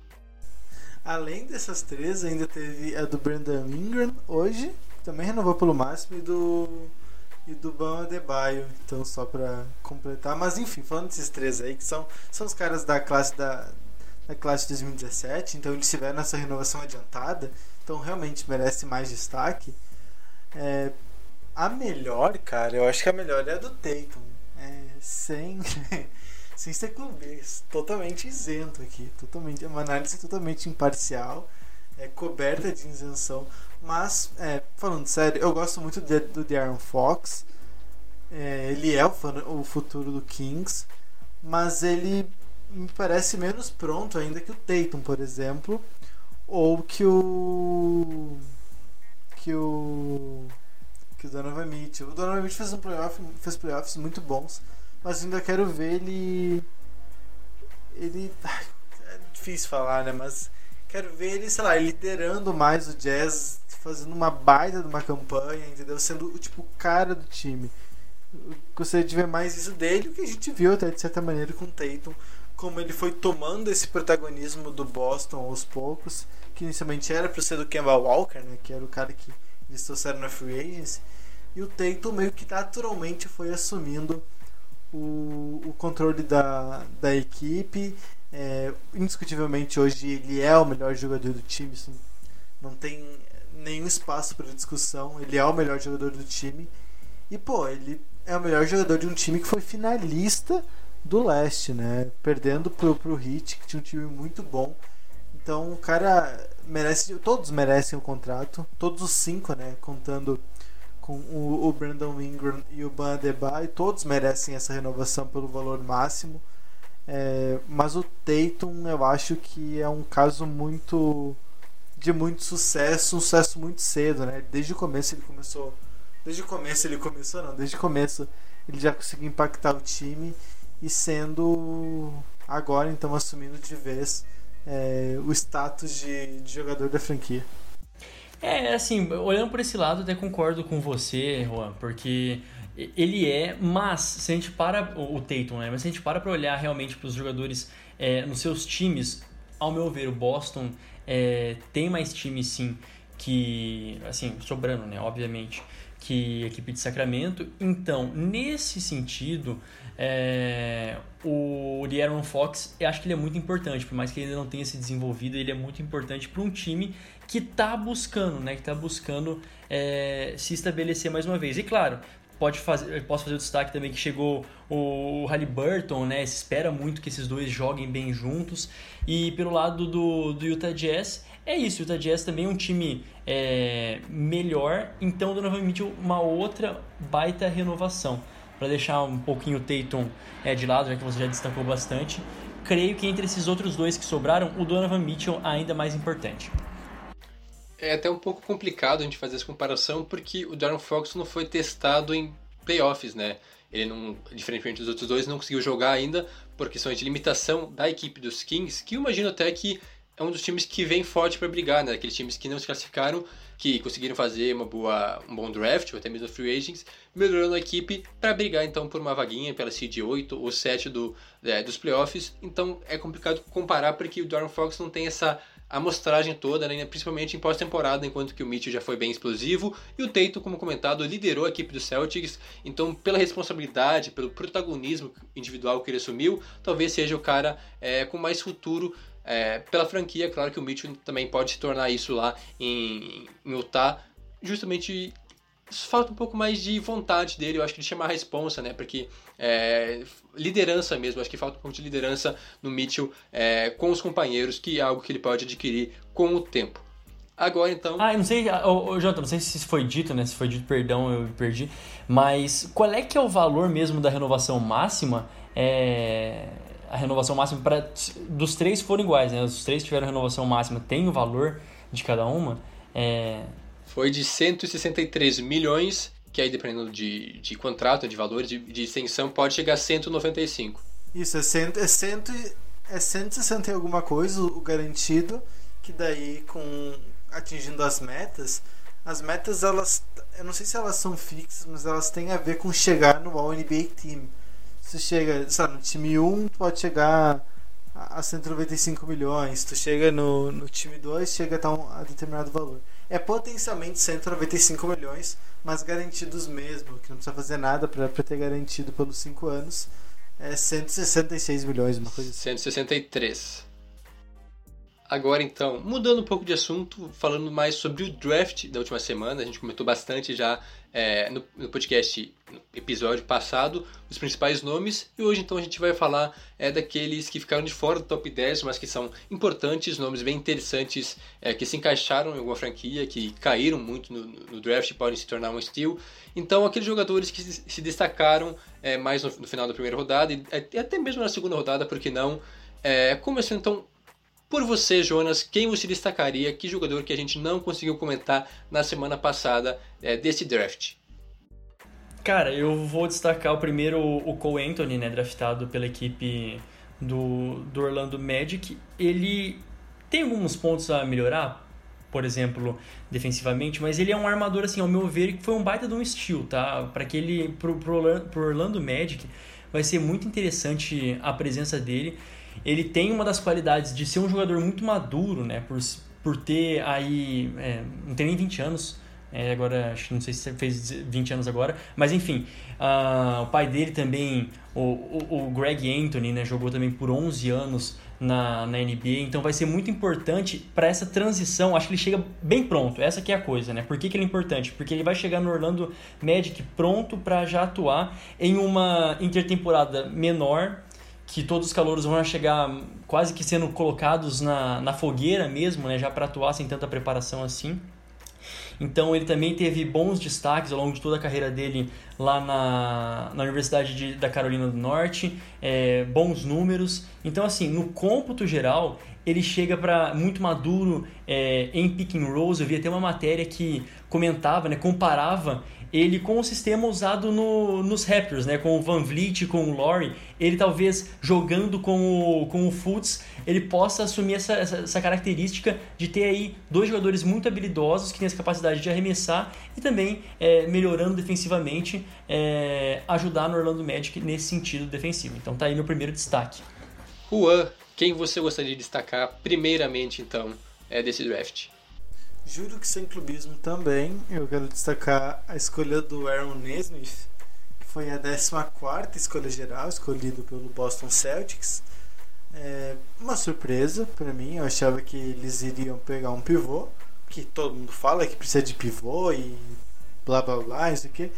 Além dessas três, ainda teve a do Brandon Ingram hoje, também renovou pelo máximo, e do e do Bam Adebayo, então só para completar. Mas enfim, falando desses três aí, que são, são os caras da classe da, da classe de 2017, então eles tiveram essa renovação adiantada, então realmente merece mais destaque. É, a melhor, cara, eu acho que a melhor é a do Tatum. É, sem sem ser clubista, totalmente isento aqui, totalmente, é uma análise totalmente imparcial, é coberta de isenção, mas é, falando sério, eu gosto muito de, do Darren Fox, é, ele é o, o futuro do Kings, mas ele me parece menos pronto ainda que o Tatum, por exemplo, ou que o que o que o Donovan Mitchell. O Donovan Mitchell fez, um playoff, fez playoffs muito bons, mas ainda quero ver ele. Ele. É difícil falar, né? Mas quero ver ele, sei lá, liderando mais o Jazz, fazendo uma baita de uma campanha, entendeu? Sendo o tipo cara do time. Gostaria de ver mais isso dele, o que a gente viu até de certa maneira com o Tatum, como ele foi tomando esse protagonismo do Boston aos poucos, que inicialmente era para ser do Kemba Walker, né? Que era o cara que eles trouxeram na Free Agency. E o Tatum meio que naturalmente foi assumindo o, o controle da, da equipe. É, indiscutivelmente hoje ele é o melhor jogador do time, isso não tem nenhum espaço para discussão. Ele é o melhor jogador do time. E pô, ele é o melhor jogador de um time que foi finalista do leste, né? Perdendo pro, pro Heat, que tinha um time muito bom. Então o cara merece. Todos merecem o contrato. Todos os cinco, né? Contando com o, o Brandon Ingram e o Ban Adebayo, todos merecem essa renovação pelo valor máximo. É, mas o Tatum eu acho que é um caso muito de muito sucesso, um sucesso muito cedo, né? Desde o começo ele começou, desde o começo ele começou não, desde o começo ele já conseguiu impactar o time e sendo agora então assumindo de vez é, o status de, de jogador da franquia. É, assim, olhando por esse lado, até concordo com você, Juan, porque ele é, mas se a gente para o Tatum, né? Mas se a gente para para olhar realmente para os jogadores é, nos seus times, ao meu ver, o Boston é, tem mais times sim que, assim, sobrando, né? Obviamente, que a equipe de Sacramento. Então, nesse sentido, é, o De'Aaron Fox, eu acho que ele é muito importante, por mais que ele ainda não tenha se desenvolvido, ele é muito importante para um time que está buscando, né, que está buscando é, se estabelecer mais uma vez. E claro, pode fazer, posso fazer o destaque também que chegou o Halliburton, né, se espera muito que esses dois joguem bem juntos. E pelo lado do, do Utah Jazz, é isso, o Utah Jazz também é um time é, melhor, então Donovan Mitchell uma outra baita renovação para deixar um pouquinho o Tatum é, de lado, já que você já destacou bastante, creio que entre esses outros dois que sobraram, o Donovan Mitchell ainda mais importante. É até um pouco complicado a gente fazer essa comparação, porque o Darren Fox não foi testado em playoffs, né? Ele não, diferentemente dos outros dois, não conseguiu jogar ainda por questões de limitação da equipe dos Kings, que eu imagino até que é um dos times que vem forte para brigar, né? Aqueles times que não se classificaram que conseguiram fazer uma boa, um bom draft, ou até mesmo free agents, melhorando a equipe para brigar então por uma vaguinha pela seed 8 ou 7 do, é, dos playoffs. Então é complicado comparar porque o Darren Fox não tem essa amostragem toda, né, principalmente em pós-temporada, enquanto que o Mitchell já foi bem explosivo e o Teito, como comentado, liderou a equipe do Celtics. Então, pela responsabilidade, pelo protagonismo individual que ele assumiu, talvez seja o cara é, com mais futuro é, pela franquia, claro que o Mitchell também pode se tornar isso lá em, em Utah, justamente falta um pouco mais de vontade dele, eu acho que de chamar a responsa, né? Porque é, liderança mesmo, acho que falta um pouco de liderança no Mitchell é, com os companheiros, que é algo que ele pode adquirir com o tempo. Agora então. Ah, eu não sei, ô, Jota, não sei se foi dito, né? Se foi dito, perdão, eu perdi. Mas qual é que é o valor mesmo da renovação máxima? É, a renovação máxima para dos três foram iguais, né? Os três tiveram renovação máxima, tem o valor de cada uma. É... Foi de 163 milhões, que aí dependendo de, de contrato, de valor, de, de extensão, pode chegar a 195. Isso, é, cento, é, cento, é 160 e alguma coisa o garantido, que daí com atingindo as metas, as metas elas, eu não sei se elas são fixas, mas elas têm a ver com chegar no All NBA Team tu chega, sabe, no time 1 tu pode chegar a 195 milhões, tu chega no, no time 2, chega a, um, a determinado valor. É potencialmente 195 milhões, mas garantidos mesmo, que não precisa fazer nada para ter garantido pelos 5 anos. É 166 milhões, uma coisa assim. 163. Agora então, mudando um pouco de assunto, falando mais sobre o draft da última semana, a gente comentou bastante já é, no, no, podcast, no episódio passado, os principais nomes, e hoje então a gente vai falar é, daqueles que ficaram de fora do top 10, mas que são importantes, nomes bem interessantes, é, que se encaixaram em alguma franquia, que caíram muito no, no draft e podem se tornar um steal. Então, aqueles jogadores que se destacaram é, mais no, no, final da primeira rodada, e até mesmo na segunda rodada, por que não? É, começando então por você, Jonas, quem você destacaria? Que jogador que a gente não conseguiu comentar na semana passada é, desse draft? Cara, eu vou destacar o primeiro o Cole Anthony, né, draftado pela equipe do, do Orlando Magic. Ele tem alguns pontos a melhorar, por exemplo, defensivamente, mas ele é um armador, assim, ao meu ver, que foi um baita de um estilo, tá? Para aquele, pro, pro, pro Orlando Magic, vai ser muito interessante a presença dele. Ele tem uma das qualidades de ser um jogador muito maduro, né? Por, por ter aí, é, não tem nem 20 anos, é, agora acho que não sei se fez 20 anos agora, mas enfim, uh, o pai dele também, o, o, o, Greg Anthony, né, jogou também por 11 anos na, na NBA, então vai ser muito importante para essa transição. Acho que ele chega bem pronto, essa que é a coisa, né? Por que, que ele é importante? Porque ele vai chegar no Orlando Magic pronto para já atuar em uma intertemporada menor, que todos os calouros vão chegar quase que sendo colocados na, na fogueira mesmo, né? Já para atuar sem tanta preparação assim. Então ele também teve bons destaques ao longo de toda a carreira dele lá na, na Universidade de, da Carolina do Norte, é, bons números. Então, assim, no cômputo geral, ele chega para muito maduro é, em pick and rolls. Eu vi até uma matéria que comentava, né, comparava ele com o sistema usado no, nos Raptors, né? com o Van Vliet, com o Laurie, ele talvez jogando com o, com o Fultz, ele possa assumir essa, essa, essa, característica de ter aí dois jogadores muito habilidosos que têm essa capacidade de arremessar e também é, melhorando defensivamente, é, ajudar no Orlando Magic nesse sentido defensivo. Então tá aí meu primeiro destaque. Juan, quem você gostaria de destacar primeiramente então é desse draft? Juro que sem clubismo também, eu quero destacar a escolha do Aaron Nesmith, que foi a 14 escolha geral, escolhido pelo Boston Celtics. É uma surpresa para mim, eu achava que eles iriam pegar um pivô, que todo mundo fala que precisa de pivô e blá blá blá, isso aqui.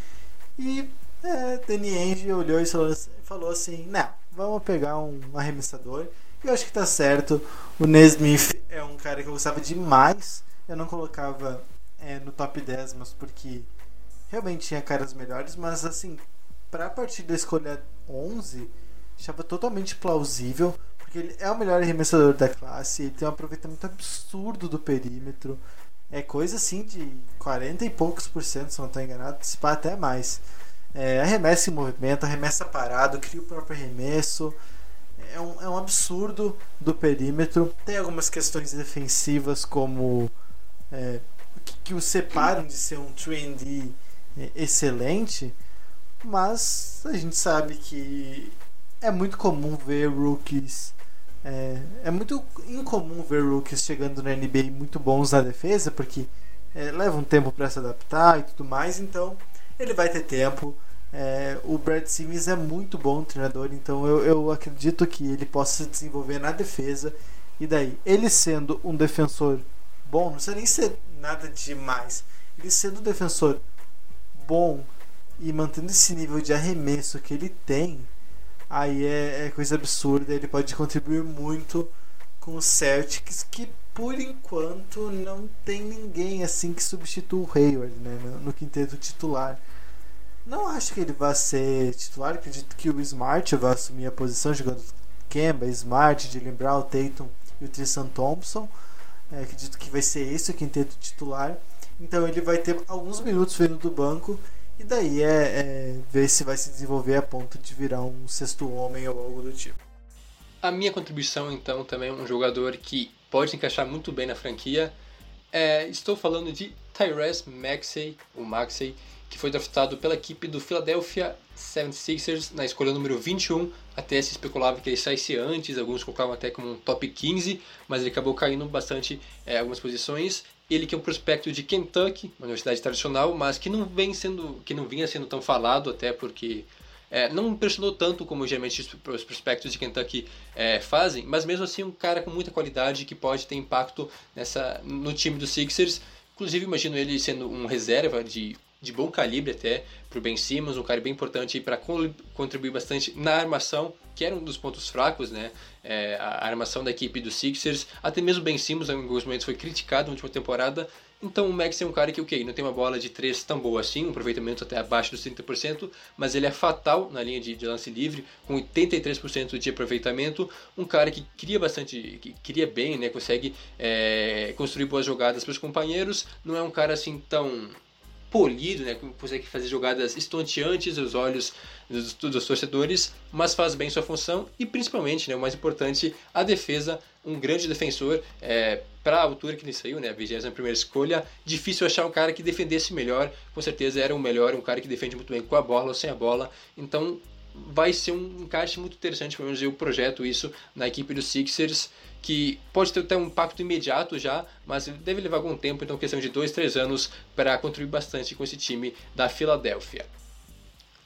E é, Danny Ainge olhou e falou assim: não, vamos pegar um arremessador. Eu acho que tá certo. O Nesmith é um cara que eu gostava demais eu não colocava é, no top 10, mas porque realmente tinha caras melhores, mas assim, para partir da escolha 11, achava totalmente plausível, porque ele é o melhor arremessador da classe, ele tem um aproveitamento absurdo do perímetro, é coisa assim de 40 e poucos por cento, se não estou enganado, se pá até mais. É, arremessa em movimento, arremessa parado, cria o próprio arremesso. É um, é um absurdo do perímetro. Tem algumas questões defensivas, como é, que, que o separam de ser um trendy é, excelente, mas a gente sabe que é muito comum ver rookies. É, é muito incomum ver rookies chegando na NBA muito bons na defesa, porque é, leva um tempo para se adaptar e tudo mais, então ele vai ter tempo. É, o Brad Simmons é muito bom treinador, então eu, eu acredito que ele possa se desenvolver na defesa. E daí, ele sendo um defensor bom, não precisa nem ser nada demais. Ele sendo um defensor bom e mantendo esse nível de arremesso que ele tem, aí é, é coisa absurda. Ele pode contribuir muito com o Celtics, que por enquanto não tem ninguém assim que substitua o Hayward né, no, no quinteto titular. Não acho que ele vai ser titular, acredito que o Smart vai assumir a posição jogando Kemba, Smart, lembrar o Tatum e o Tristan Thompson. É, acredito que vai ser esse o quinteto titular. Então ele vai ter alguns minutos vindo do banco. E daí é, é ver se vai se desenvolver a ponto de virar um sexto homem ou algo do tipo. A minha contribuição, então, também um jogador que pode encaixar muito bem na franquia. É, estou falando de Tyrese Maxey, o Maxey, que foi draftado pela equipe do Philadelphia 76ers na escolha número 21. Até se especulava que ele saísse antes, alguns colocavam até como um top 15, mas ele acabou caindo bastante é, algumas posições. Ele que é um prospecto de Kentucky, uma universidade tradicional, mas que não vem sendo, que não vinha sendo tão falado, até porque é, não impressionou tanto como geralmente os prospectos de Kentucky é, fazem, mas mesmo assim um cara com muita qualidade que pode ter impacto nessa no time dos Sixers. Inclusive imagino ele sendo um reserva de de bom calibre até para o Ben Simmons, um cara bem importante para contribuir bastante na armação, que era um dos pontos fracos, né? É, a armação da equipe dos Sixers, até mesmo Ben Simmons em alguns momentos foi criticado na última temporada, então o Max é um cara que, ok, não tem uma bola de 3 tão boa assim, um aproveitamento até abaixo dos 30%, mas ele é fatal na linha de, de lance livre, com 83% de aproveitamento, um cara que cria bastante, que cria bem, né, consegue é, construir boas jogadas para os companheiros, não é um cara assim tão polido, né? Consegue fazer jogadas estonteantes aos olhos dos, dos, torcedores, mas faz bem sua função e principalmente, né, o mais importante, a defesa, um grande defensor é, para a altura que ele saiu, né, a 21 escolha, difícil achar um cara que defendesse melhor, com certeza era o melhor, um cara que defende muito bem com a bola ou sem a bola, então vai ser um encaixe muito interessante, pelo menos eu projeto isso na equipe dos Sixers, que pode ter até um impacto imediato já, mas deve levar algum tempo, então questão de dois, três anos para contribuir bastante com esse time da Filadélfia.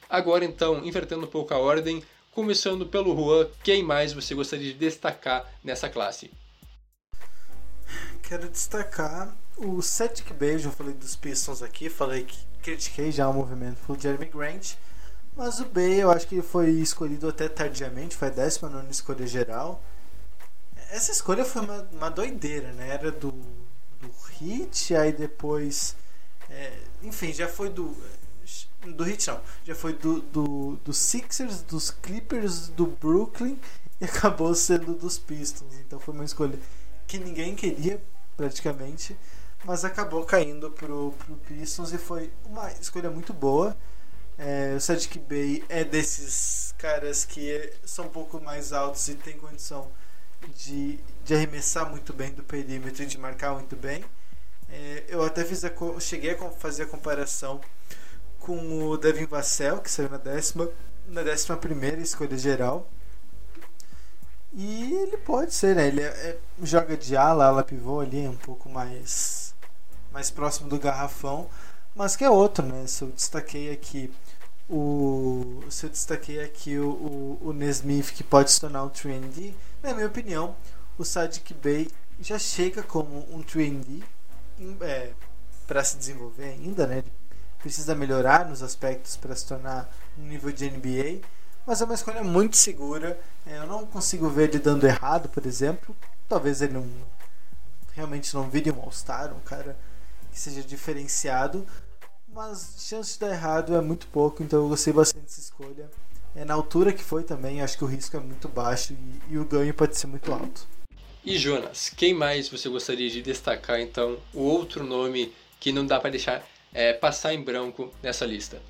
Agora então, invertendo um pouco a ordem, começando pelo Juan, quem mais você gostaria de destacar nessa classe? Quero destacar o Cedric Bey, já falei dos Pistons aqui, falei que critiquei já o movimento pelo Jeremy Grant, mas o Bey eu acho que foi escolhido até tardiamente, foi a 19 escolha geral. Essa escolha foi uma, uma doideira, né? Era do, do Hit, aí depois. É, enfim, já foi do. Do Hit não, já foi do, do, do Sixers, dos Clippers, do Brooklyn e acabou sendo dos Pistons. Então foi uma escolha que ninguém queria praticamente, mas acabou caindo pro, pro Pistons e foi uma escolha muito boa. É, o Sadiq Bey é desses caras que são um pouco mais altos e tem condição de, de arremessar muito bem do perímetro e de marcar muito bem. É, eu até fiz a, cheguei a fazer a comparação com o Devin Vassell, que saiu na décima, na décima primeira escolha geral. E ele pode ser, né? Ele é, é, joga de ala, ala pivô ali, um pouco mais, mais próximo do garrafão, mas que é outro, né? Se eu destaquei aqui o. Se eu destaquei aqui o, o, o Nesmith que pode se tornar um trendy, na minha opinião, o Sadiq Bey já chega como um trendy é, para se desenvolver ainda, né? Ele precisa melhorar nos aspectos para se tornar um nível de NBA, mas é uma escolha muito segura. É, eu não consigo ver ele dando errado, por exemplo. Talvez ele não realmente não vire um All-Star, um cara que seja diferenciado, mas chance de dar errado é muito pouco, então eu gostei bastante dessa escolha. É na altura que foi também, acho que o risco é muito baixo e, e o ganho pode ser muito alto. E Jonas, quem mais você gostaria de destacar então o outro nome que não dá para deixar é, passar em branco nessa lista?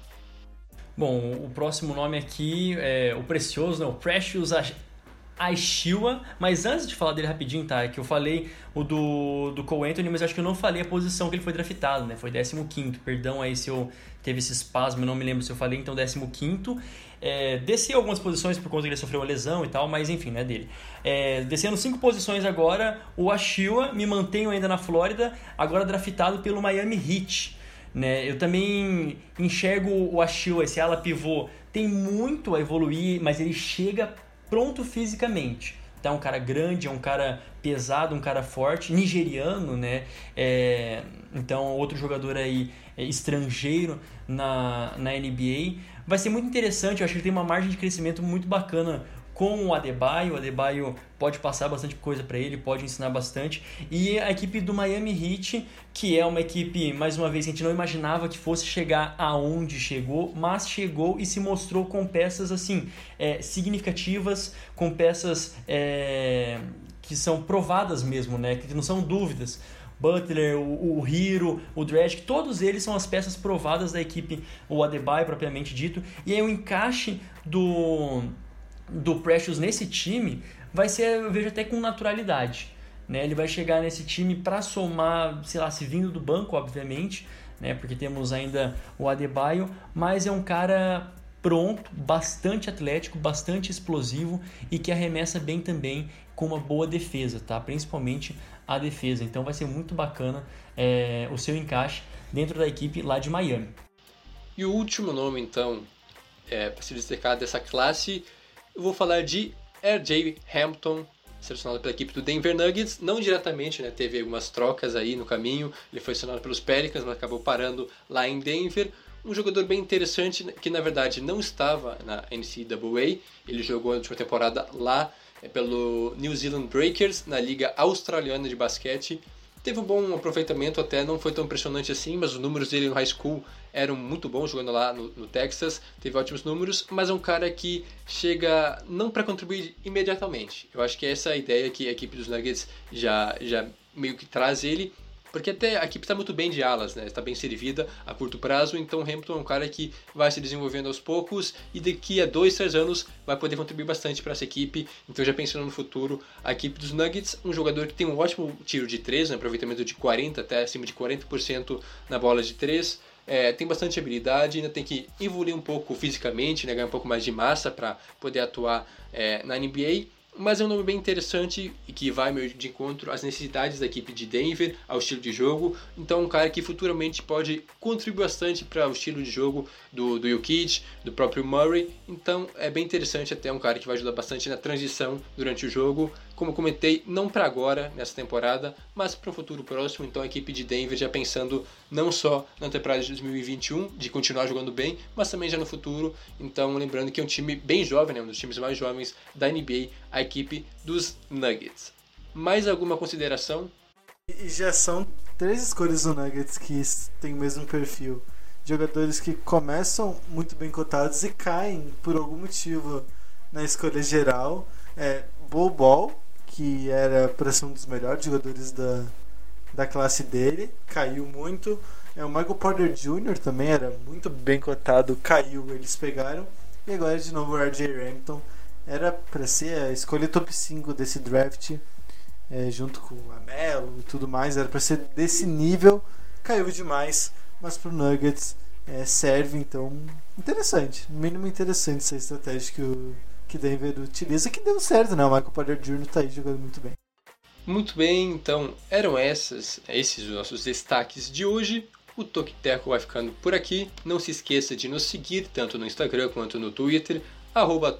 Bom, o próximo nome aqui é o precioso, né? o Precious Aishiwa, mas antes de falar dele rapidinho, tá? É que eu falei o do, do Cole Anthony, mas acho que eu não falei a posição que ele foi draftado, né? Foi 15, perdão aí se eu teve esse espasmo, não me lembro se eu falei, então 15. É, desci algumas posições por conta que ele sofreu uma lesão e tal, mas enfim, não é dele. É, descendo cinco posições agora, o Aishiwa me mantenho ainda na Flórida, agora draftado pelo Miami Heat. Né? Eu também enxergo o Aishiwa, esse ala pivô, tem muito a evoluir, mas ele chega pronto fisicamente. É um cara grande, é um cara pesado, um cara forte, nigeriano, né? É, então, outro jogador aí é, estrangeiro na, na NBA. Vai ser muito interessante, eu acho que ele tem uma margem de crescimento muito bacana com o Adebayo. O Adebayo pode passar bastante coisa para ele, pode ensinar bastante. E a equipe do Miami Heat, que é uma equipe, mais uma vez, a gente não imaginava que fosse chegar aonde chegou, mas chegou e se mostrou com peças assim é, significativas, com peças é, que são provadas mesmo, né? Que não são dúvidas. Butler, o, o Hiro, o Dredd, todos eles são as peças provadas da equipe, o Adebayo propriamente dito. E aí o encaixe do do Precious nesse time vai ser, eu vejo até com naturalidade. Né? Ele vai chegar nesse time para somar, sei lá, se vindo do banco, obviamente, né? porque temos ainda o Adebayo, mas é um cara pronto, bastante atlético, bastante explosivo e que arremessa bem também com uma boa defesa, tá? principalmente a defesa. Então vai ser muito bacana é, o seu encaixe dentro da equipe lá de Miami. E o último nome, então, é, para se destacar dessa classe eu vou falar de R.J. Hampton, selecionado pela equipe do Denver Nuggets, não diretamente, né, teve algumas trocas aí no caminho, ele foi selecionado pelos Pelicans, mas acabou parando lá em Denver. Um jogador bem interessante que na verdade não estava na NCAA, ele jogou na última temporada lá é, pelo New Zealand Breakers, na Liga Australiana de Basquete. Teve um bom aproveitamento até, não foi tão impressionante assim, mas os números dele no high school eram muito bons jogando lá no, no Texas, teve ótimos números, mas é um cara que chega não para contribuir imediatamente. Eu acho que essa é a ideia que a equipe dos Nuggets já, já meio que traz ele. porque até a equipe está muito bem de alas, né? Está bem servida a curto prazo, então Hamilton é um cara que vai se desenvolvendo aos poucos e daqui a dois, três anos vai poder contribuir bastante para essa equipe. Então já pensando no futuro, a equipe dos Nuggets, um jogador que tem um ótimo tiro de três, um aproveitamento de 40 até acima de 40% na bola de três. É, tem bastante habilidade, ainda tem que evoluir um pouco fisicamente, né, ganhar um pouco mais de massa para poder atuar é, na NBA mas é um nome bem interessante e que vai meio de encontro às necessidades da equipe de Denver, ao estilo de jogo. Então, um cara que futuramente pode contribuir bastante para o estilo de jogo do, do Jokic, do próprio Murray. Então, é bem interessante até um cara que vai ajudar bastante na transição durante o jogo. Como comentei, não para agora, nessa temporada, mas para um futuro próximo. Então, a equipe de Denver já pensando não só na temporada de 2021, de continuar jogando bem, mas também já no futuro. Então, lembrando que é um time bem jovem, né? um dos times mais jovens da NBA, a equipe dos Nuggets. Mais alguma consideração? E já são três escolhas do Nuggets que têm o mesmo perfil. Jogadores que começam muito bem cotados e caem por algum motivo na escolha geral. É, Bol Ball, que era para ser um dos melhores jogadores da, da classe dele, caiu muito. É, o Michael Porter Jr. também era muito bem cotado, caiu, eles pegaram. E agora de novo o RJ Hampton. Era para ser a escolha top 5 desse draft, é, junto com o Amelo e tudo mais. Era para ser desse nível, caiu demais, mas pro Nuggets é, serve, então interessante. Mínimo interessante essa estratégia que o que Denver utiliza, que deu certo, né? O Michael Porter Jr. tá aí jogando muito bem. Muito bem, então eram essas, esses os nossos destaques de hoje. O Tokiteco vai ficando por aqui. Não se esqueça de nos seguir tanto no Instagram quanto no Twitter, arroba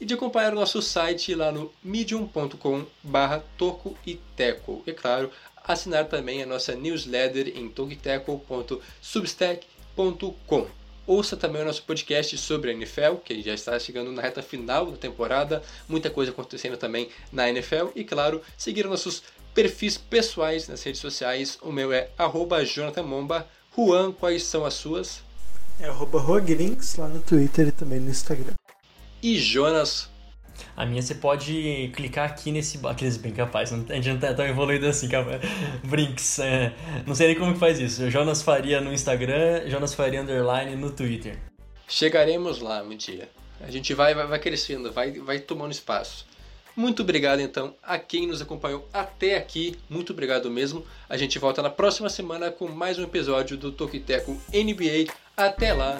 e de acompanhar o nosso site lá no medium.com barra Tocoiteco. E claro, assinar também a nossa newsletter em tokiteco.substack.com. Ouça também o nosso podcast sobre a NFL, que já está chegando na reta final da temporada, muita coisa acontecendo também na NFL e, claro, seguir nossos perfis pessoais nas redes sociais. O meu é @jonathanmomba. Juan, quais são as suas? É arroba lá no Twitter e também no Instagram. E Jonas, a minha você pode clicar aqui nesse. Aqueles bem capaz, a gente não tá tão evoluído assim. Brinks. É, não sei nem como que faz isso. Jonas Faria no Instagram, Jonas Faria Underline no Twitter. Chegaremos lá um dia. A gente vai, vai, vai crescendo, vai, vai tomando espaço. Muito obrigado então a quem nos acompanhou até aqui. Muito obrigado mesmo. A gente volta na próxima semana com mais um episódio do Tokiteco NBA. Até lá.